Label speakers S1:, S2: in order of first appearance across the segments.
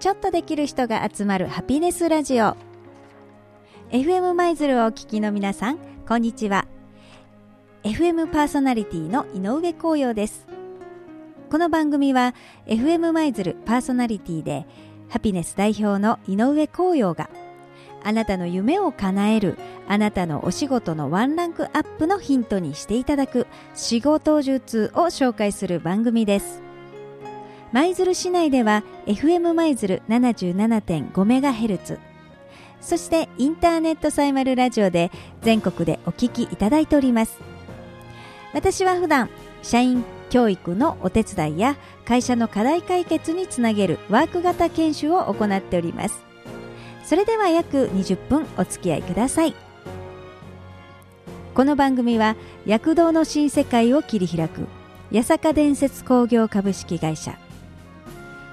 S1: ちょっとできる人が集まるハピネスラジオ。FM 舞鶴をお聞きの皆さんこんにちは。FM パーソナリティの井上光陽です。この番組は FM 舞鶴パーソナリティでハピネス代表の井上光陽があなたの夢を叶えるあなたのお仕事のワンランクアップのヒントにしていただく仕事術を紹介する番組です。舞鶴市内では FM 舞鶴 77.5MHz そしてインターネットサイマルラジオで全国でお聞きいただいております。私は普段社員教育のお手伝いや会社の課題解決につなげるワーク型研修を行っております。それでは約20分お付き合いください。この番組は躍動の新世界を切り開く八坂伝説工業株式会社。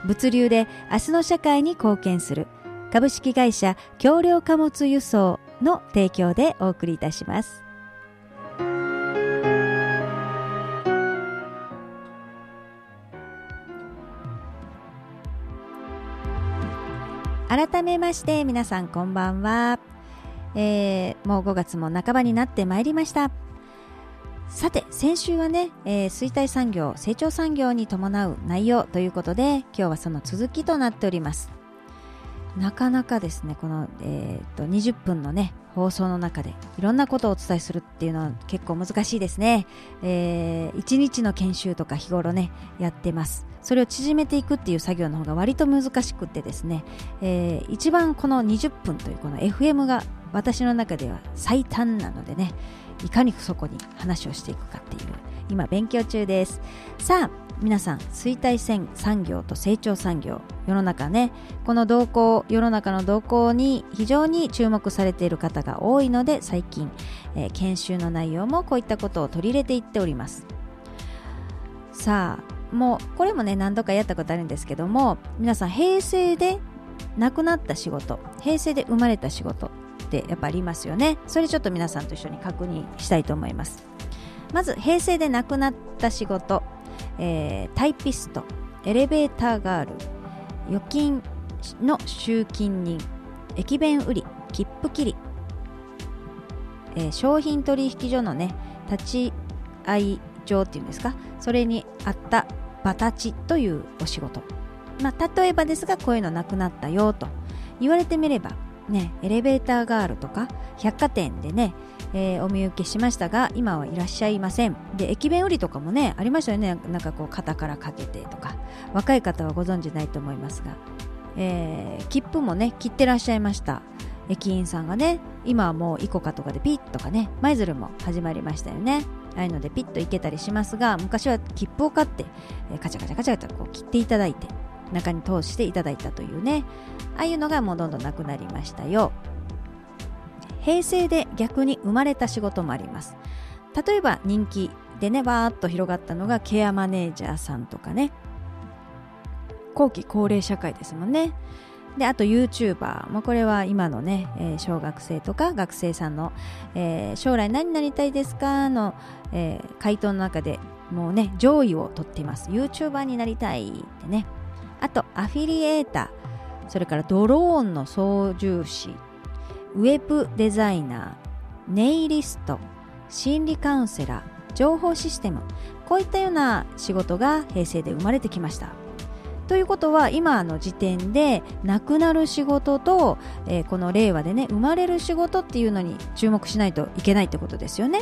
S1: 物流で明日の社会に貢献する。株式会社橋梁貨物輸送の提供でお送りいたします。改めまして皆さんこんばんは、えー、もう5月も半ばになってまいりました。さて先週はね、えー、衰退産業成長産業に伴う内容ということで今日はその続きとなっております。なかなかですねこの、えーと、と20分のね放送の中でいろんなことをお伝えするっていうのは結構難しいですね、えー、1日の研修とか日頃ねやってます。それを縮めていくっていう作業の方が割と難しくてですね、えー、一番この20分というこの FM が私の中では最短なのでね。いかにそこに話をしていくかっていう今勉強中です。さあ皆さん衰退線産業と成長産業世の中ねこの動向世の中の動向に非常に注目されている方が多いので最近、えー、研修の内容もこういったことを取り入れていっております。さあもうこれもね何度かやったことあるんですけども皆さん平成で亡くなった仕事平成で生まれた仕事ってやっぱありますよね。それちょっと皆さんと一緒に確認したいと思います。まず平成で亡くなった仕事。えー、タイピスト。エレベーターガール。預金の集金人。駅弁売り。切符切り、えー、商品取引所のね立ち会い場っていうんですか。それにあったバタチというお仕事。まあ例えばですがこういうのなくなったよと言われてみればねエレベーターガールとか百貨店でねえー、お見受けしましたが今はいらっしゃいません。で駅弁売りとかもねありましたよね。なんかこう肩からかけてとか。若い方はご存知ないと思いますが、えー、切符もね切ってらっしゃいました。駅員さんがね今はもうイコカとかでピッとかね舞鶴も始まりましたよね。ああいうのでピッと行けたりしますが昔は切符を買って、えー、カチャカチャカチャカチャこう切っていただいて。中に通していただいたというね。ああいうのがもうどんどんなくなりましたよ。平成で逆に生まれた仕事もあります。例えば人気でねバーッと広がったのがケアマネージャーさんとかね。後期高齢社会ですもんね。であと YouTuber もこれは今のね、えー、小学生とか学生さんの、えー、将来何になりたいですかの、えー、回答の中でもうね上位を取っています。YouTuber になりたいってね。あとアフィリエーターそれからドローンの操縦士ウェブデザイナー、ネイリスト、心理カウンセラー、情報システム、こういったような仕事が平成で生まれてきました。ということは今の時点でなくなる仕事と、えー、この令和でね生まれる仕事っていうのに注目しないといけないってことですよね。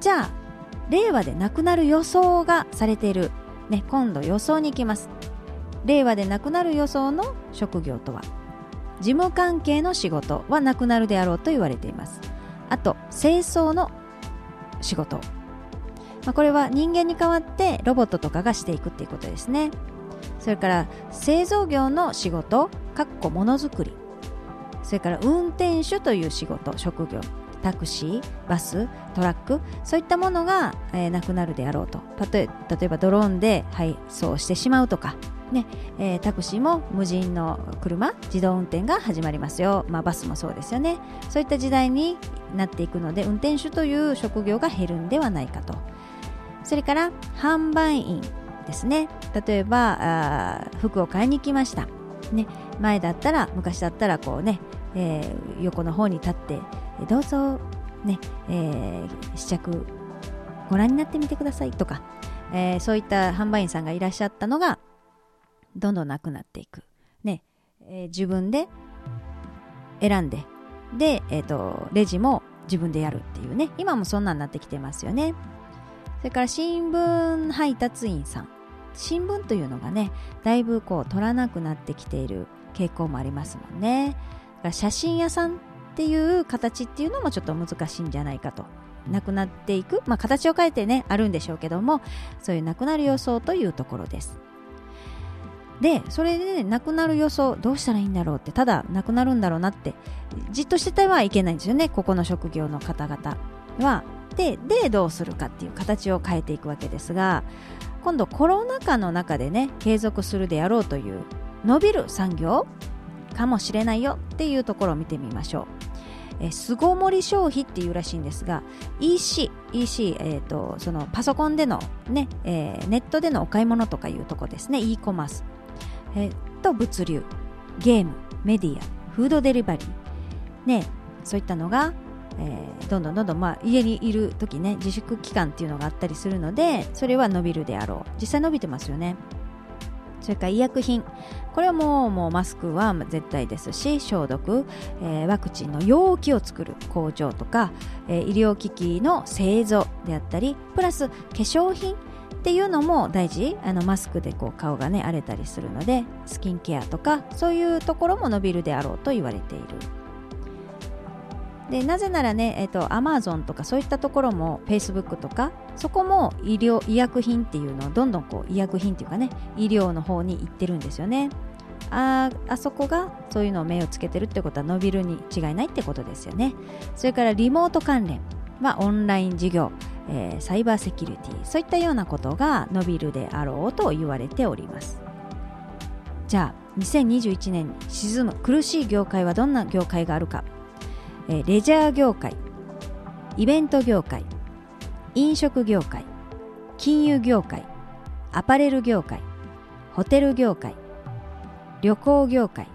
S1: じゃあ令和でなくなる予想がされている、ね、今度予想に行きます。令和でなくなる予想の職業とは？事務関係の仕事はなくなるであろうと言われています。あと清掃の仕事、まあ、これは人間に代わってロボットとかがしていくっていうことですね。それから製造業の仕事かっこものづくり。それから運転手という仕事職業。タクシーバストラックそういったものが、えー、なくなるであろうと。例えばドローンで配送してしまうとかねえー、タクシーも無人の車自動運転が始まりますよ、まあ、バスもそうですよね。そういった時代になっていくので運転手という職業が減るんではないかと。それから販売員ですね。例えば服を買いに来ました、ね、前だったら昔だったらこうね、えー、横の方に立ってどうぞ、ねえー、試着ご覧になってみてくださいとか、えー、そういった販売員さんがいらっしゃったのがどんどんなくなっていく、ねえー、自分で選んでで、えーと、レジも自分でやるっていうね。今もそんなんなってきてますよね。それから新聞配達員さん。新聞というのがねだいぶこう取らなくなってきている傾向もありますもんね。写真屋さんっていう形っていうのもちょっと難しいんじゃないかと。なくなっていく、まあ、形を変えてねあるんでしょうけどもそういうなくなる予想というところです。でそれでねなくなる予想どうしたらいいんだろうってただなくなるんだろうなってじっとしててはいけないんですよねここの職業の方々は。ででどうするかっていう形を変えていくわけですが今度コロナ禍の中でね継続するであろうという伸びる産業かもしれないよっていうところを見てみましょう。え巣ごもり消費っていうらしいんですが EC, EC えーと、そのパソコンでのね、えー、ネットでのお買い物とかいうとこですね。E コマース、えー、と物流。ゲーム。メディア。フードデリバリー。ねそういったのがえー、どんどんどんどん、まあ、家にいる時ね自粛期間っていうのがあったりするのでそれは伸びるであろう。実際伸びてますよね。それから医薬品。これはもうもうマスクは絶対ですし消毒、えー、ワクチンの容器を作る工場とか、えー、医療機器の製造であったりプラス化粧品っていうのも大事。あのマスクでこう顔がね荒れたりするのでスキンケアとかそういうところも伸びるであろうと言われている。でなぜならね、えーと、と Amazon とかそういったところも Facebook とかそこも医療医薬品っていうのをどんどんこう医薬品っていうかね医療の方に行ってるんですよね。ああそこがそういうのを目をつけてるってことは伸びるに違いないってことですよね。それからリモート関連はオンライン事業、えー、サイバーセキュリティそういったようなことが伸びるであろうと言われております。じゃあ2021年に沈む苦しい業界はどんな業界があるか。えレジャー業界イベント業界飲食業界金融業界アパレル業界ホテル業界旅行業界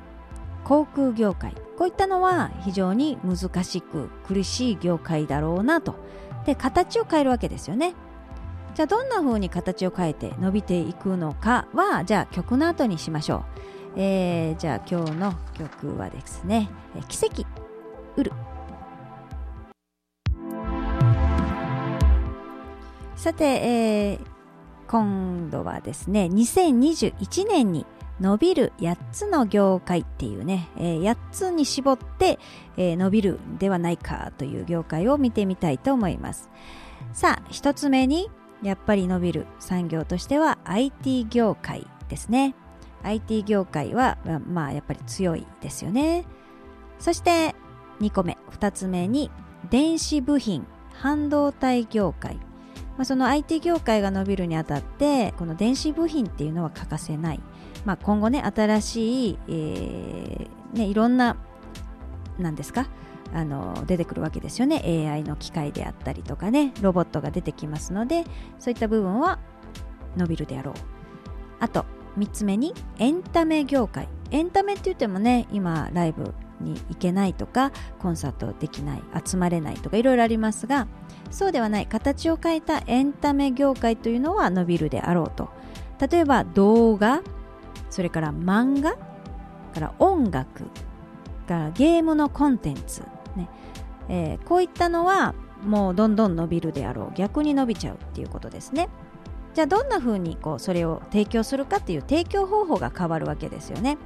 S1: 航空業界こういったのは非常に難しく苦しい業界だろうなと。で形を変えるわけですよね。じゃあどんな風に形を変えて伸びていくのかはじゃあ曲の後にしましょう、えー、じゃあ今日の曲はですね「奇跡。うる。さて、えー、今度はですね2021年に伸びる8つの業界っていうね、えー、8つに絞って、えー、伸びるではないかという業界を見てみたいと思います。さあ1つ目にやっぱり伸びる産業としては IT 業界ですね。IT 業界はまあやっぱり強いですよね。そして2個目。2つ目に電子部品。半導体業界、まあ、その IT 業界が伸びるにあたってこの電子部品っていうのは欠かせない、まあ、今後ね新しい、えー、ね、いろんな何ですか？あの出てくるわけですよね。AI の機械であったりとかね。ロボットが出てきますのでそういった部分は伸びるであろう。あと3つ目にエンタメ業界。エンタメって言ってもね今ライブに行けないとかコンサートできない集まれないとかいろいろありますがそうではない形を変えたエンタメ業界というのは伸びるであろうと。例えば動画それから漫画から音楽からゲームのコンテンツ、ね。えー、こういったのはもうどんどん伸びるであろう。逆に伸びちゃうっていうことですね。じゃあどんな風にこうそれを提供するかっていう提供方法が変わるわけですよね。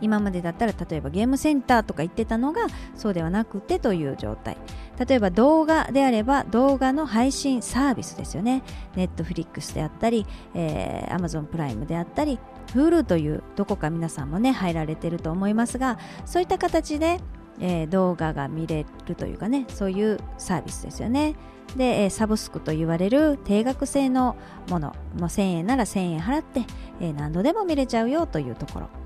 S1: 今までだったら例えばゲームセンターとか言ってたのがそうではなくてという状態。例えば動画であれば動画の配信サービスですよね。ネットフリックスであったり、えー、Amazon プライムであったり Hulu というどこか皆さんもね入られてると思いますがそういった形で、えー、動画が見れるというかねそういうサービスですよね。で、えー、サブスクと言われる定額制のもの。もう1000円なら1000円払って、えー、何度でも見れちゃうよというところ。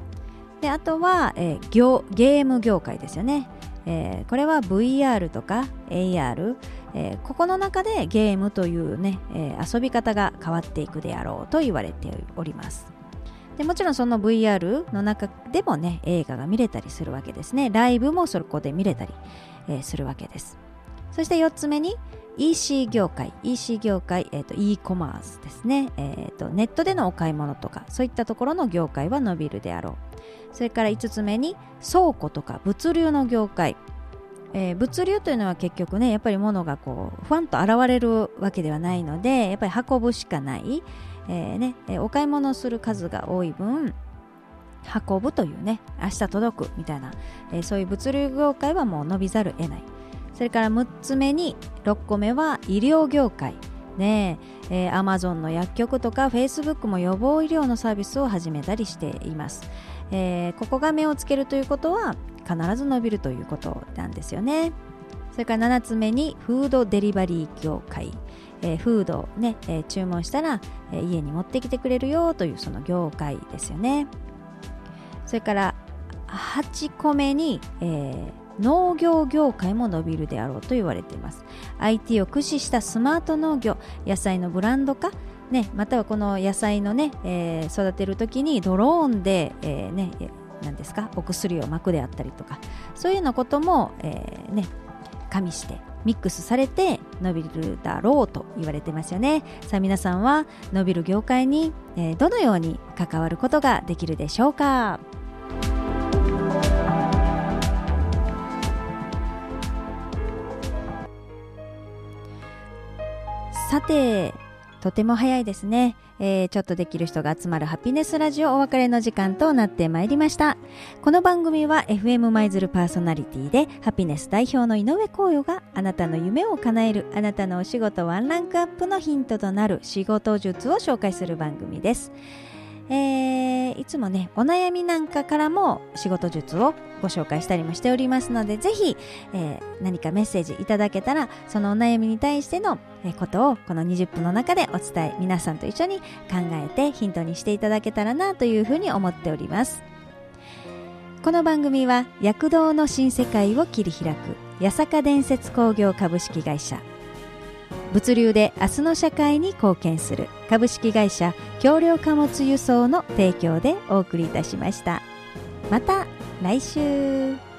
S1: であとは、えー、業ゲーム業界ですよね。えー、これは VR とか AR、えー、ここの中でゲームというね、えー、遊び方が変わっていくであろうと言われております。でもちろんその VR の中でもね映画が見れたりするわけですね。ライブもそこで見れたり、えー、するわけです。そして4つ目に EC 業界。EC 業界、えーと、e コマースですね、えーと、ネットでのお買い物とかそういったところの業界は伸びるであろう。それから5つ目に倉庫とか物流の業界。えー、物流というのは結局ねやっぱり物がこうふわんと現れるわけではないのでやっぱり運ぶしかない、えーね、お買い物する数が多い分運ぶというね明日届くみたいな、えー、そういう物流業界はもう伸びざるを得ない。それから6つ目に6個目は医療業界。ねえー、Amazon の薬局とか Facebook も予防医療のサービスを始めたりしています、えー、ここが目をつけるということは必ず伸びるということなんですよね。それから7つ目にフードデリバリー業界、えー、フードをね、えー、注文したら、えー、家に持ってきてくれるよというその業界ですよね。それから8個目に、えー、農業業界も伸びるであろうと言われています。IT を駆使したスマート農業野菜のブランド化ね、またはこの野菜のね、えー、育てるときにドローンで、えー、ね、何ですかお薬をまくであったりとかそういうようなことも、えー、ね、加味してミックスされて伸びるだろうと言われてますよね。さあ皆さんは伸びる業界に、えー、どのように関わることができるでしょうか？さてとても早いですね、えー、ちょっとできる人が集まるハピネスラジオお別れの時間となってまいりました。この番組は FM 舞鶴パーソナリティでハピネス代表の井上光陽があなたの夢を叶えるあなたのお仕事ワンランクアップのヒントとなる仕事術を紹介する番組です。えー、いつもねお悩みなんかからも仕事術をご紹介したりもしておりますのでぜひ、えー、何かメッセージいただけたらそのお悩みに対してのことをこの20分の中でお伝え皆さんと一緒に考えてヒントにしていただけたらなというふうに思っております。この番組は躍動の新世界を切り開く八坂伝説工業株式会社。物流で明日の社会に貢献する。株式会社橋梁貨物輸送の提供でお送りいたしました。また来週。